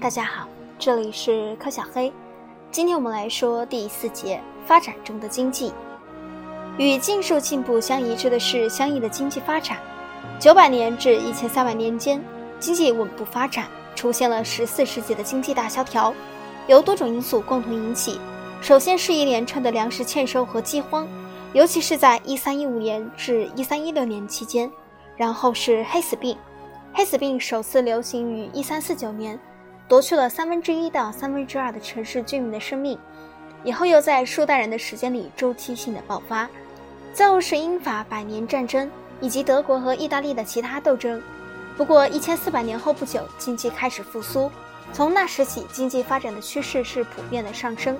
大家好，这里是柯小黑。今天我们来说第四节发展中的经济。与技术进步相一致的是相应的经济发展。九百年至一千三百年间，经济稳步发展，出现了十四世纪的经济大萧条，由多种因素共同引起。首先是一连串的粮食欠收和饥荒，尤其是在一三一五年至一三一六年期间。然后是黑死病，黑死病首次流行于一三四九年。夺去了三分之一到三分之二的城市居民的生命，以后又在数代人的时间里周期性的爆发。最后是英法百年战争以及德国和意大利的其他斗争。不过一千四百年后不久，经济开始复苏。从那时起，经济发展的趋势是普遍的上升。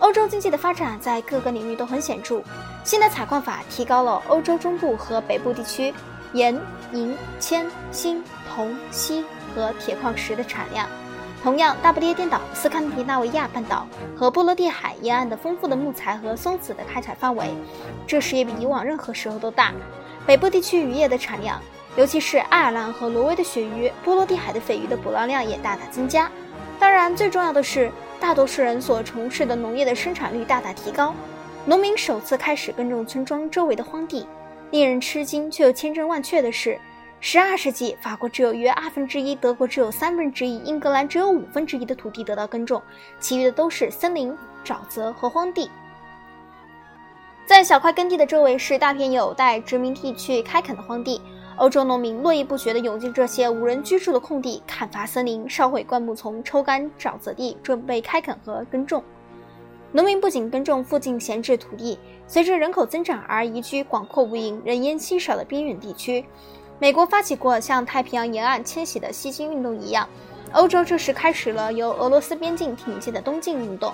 欧洲经济的发展在各个领域都很显著。新的采矿法提高了欧洲中部和北部地区盐、银、铅、锌、铜、锡。和铁矿石的产量，同样大不列颠岛、斯堪的纳维亚半岛和波罗的海沿岸的丰富的木材和松子的开采范围，这时也比以往任何时候都大。北部地区渔业的产量，尤其是爱尔兰和挪威的鳕鱼、波罗的海的鲱鱼的捕捞量也大大增加。当然，最重要的是，大多数人所从事的农业的生产率大大提高，农民首次开始耕种村庄周围的荒地。令人吃惊却又千真万确的是。十二世纪，法国只有约二分之一，德国只有三分之一，英格兰只有五分之一的土地得到耕种，其余的都是森林、沼泽和荒地。在小块耕地的周围是大片有待殖民地去开垦的荒地，欧洲农民络绎不绝地涌进这些无人居住的空地，砍伐森林、烧毁灌木丛、抽干沼泽地，准备开垦和耕种。农民不仅耕种附近闲置土地，随着人口增长而移居广阔无垠、人烟稀少的边远地区。美国发起过向太平洋沿岸迁徙的西进运动一样，欧洲这时开始了由俄罗斯边境挺进的东进运动。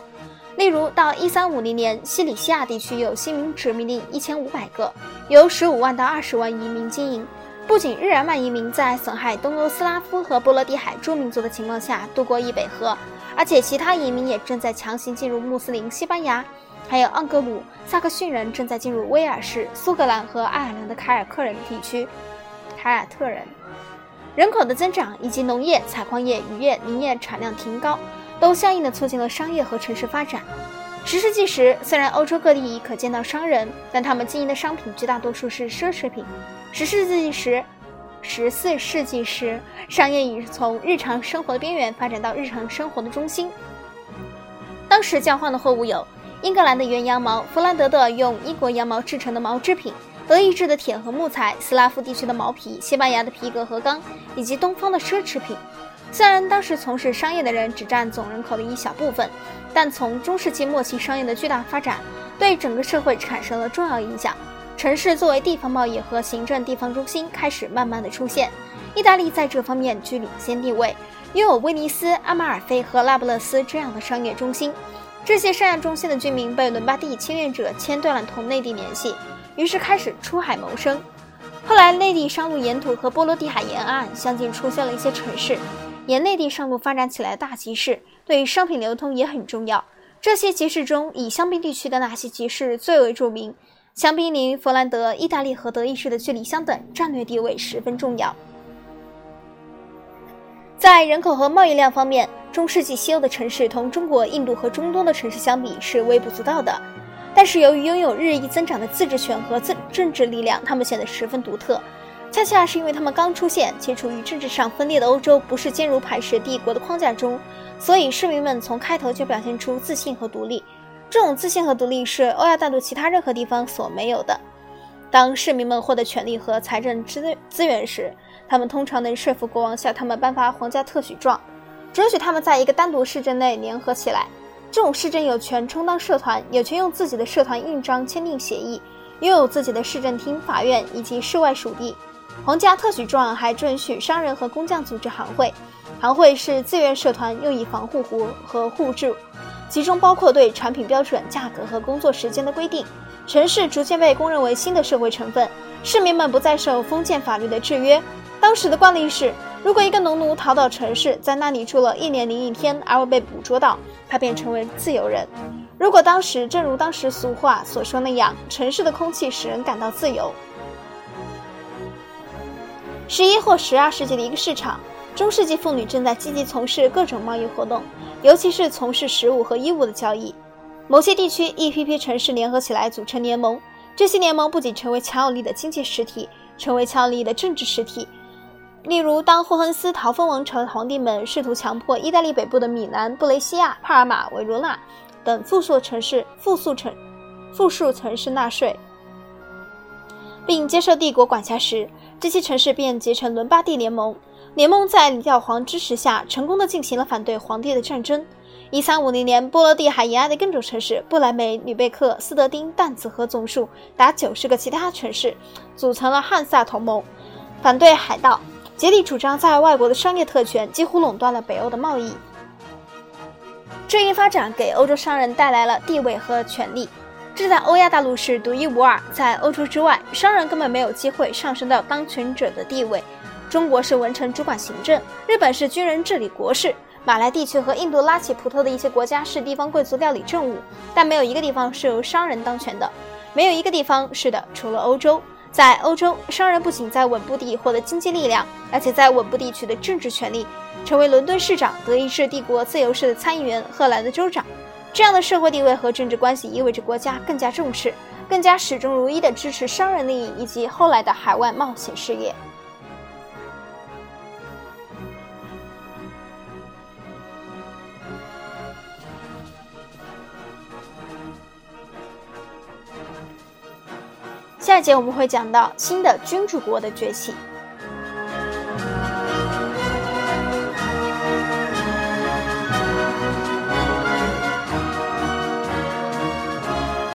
例如，到1350年，西里西亚地区有新民殖民地1500个，由15万到20万移民经营。不仅日耳曼移民在损害东欧斯拉夫和波罗的海诸民族的情况下渡过易北河，而且其他移民也正在强行进入穆斯林西班牙，还有盎格鲁撒克逊人正在进入威尔士、苏格兰和爱尔兰的凯尔克人地区。凯尔特人人口的增长以及农业、采矿业、渔业、林业产量提高，都相应的促进了商业和城市发展。十世纪时，虽然欧洲各地已可见到商人，但他们经营的商品绝大多数是奢侈品。十世纪时，十四世纪时，商业已从日常生活的边缘发展到日常生活的中心。当时交换的货物有英格兰的原羊毛、弗兰德的用英国羊毛制成的毛织品。德意志的铁和木材，斯拉夫地区的毛皮，西班牙的皮革和钢，以及东方的奢侈品。虽然当时从事商业的人只占总人口的一小部分，但从中世纪末期商业的巨大发展，对整个社会产生了重要影响。城市作为地方贸易和行政地方中心开始慢慢的出现。意大利在这方面居领先地位，拥有威尼斯、阿马尔菲和那不勒斯这样的商业中心。这些商业中心的居民被伦巴第侵略者切断了同内地联系。于是开始出海谋生。后来，内地商路沿途和波罗的海沿岸相继出现了一些城市，沿内地商路发展起来的大集市，对于商品流通也很重要。这些集市中，以香槟地区的那些集市最为著名。香槟离佛兰德、意大利和德意志的距离相等，战略地位十分重要。在人口和贸易量方面，中世纪西欧的城市同中国、印度和中东的城市相比是微不足道的。但是由于拥有日益增长的自治权和政政治力量，他们显得十分独特。恰恰是因为他们刚出现，且处于政治上分裂的欧洲不是坚如磐石帝国的框架中，所以市民们从开头就表现出自信和独立。这种自信和独立是欧亚大陆其他任何地方所没有的。当市民们获得权力和财政资资源时，他们通常能说服国王向他们颁发皇家特许状，准许他们在一个单独市镇内联合起来。这种市政有权充当社团，有权用自己的社团印章签订协议，拥有自己的市政厅、法院以及市外属地。皇家特许状还准许商人和工匠组织行会，行会是自愿社团，用以防护湖和互助，其中包括对产品标准、价格和工作时间的规定。城市逐渐被公认为新的社会成分，市民们不再受封建法律的制约。当时的惯例是，如果一个农奴逃到城市，在那里住了一年零一天而未被捕捉到。他便成为自由人。如果当时，正如当时俗话所说那样，城市的空气使人感到自由。十一或十二世纪的一个市场，中世纪妇女正在积极从事各种贸易活动，尤其是从事食物和衣物的交易。某些地区一批批城市联合起来组成联盟，这些联盟不仅成为强有力的经济实体，成为强有力的政治实体。例如，当霍亨斯逃封王朝的皇帝们试图强迫意大利北部的米兰、布雷西亚、帕尔马、维罗纳等富庶城市、富庶城、富庶城市纳税，并接受帝国管辖时，这些城市便结成伦巴第联盟。联盟在李教皇支持下，成功的进行了反对皇帝的战争。一三五零年，波罗的海沿岸的更种城市——布莱梅、吕贝克、斯德丁、但子和总数达九十个其他城市，组成了汉萨同盟，反对海盗。竭力主张在外国的商业特权几乎垄断了北欧的贸易。这一发展给欧洲商人带来了地位和权力，这在欧亚大陆是独一无二。在欧洲之外，商人根本没有机会上升到当权者的地位。中国是文臣主管行政，日本是军人治理国事，马来地区和印度拉起葡萄的一些国家是地方贵族料理政务，但没有一个地方是由商人当权的，没有一个地方是的，除了欧洲。在欧洲，商人不仅在稳步地获得经济力量，而且在稳步地取得政治权利，成为伦敦市长、德意志帝国自由市的参议员、荷兰的州长。这样的社会地位和政治关系意味着国家更加重视、更加始终如一地支持商人利益以及后来的海外冒险事业。下一节我们会讲到新的君主国的崛起。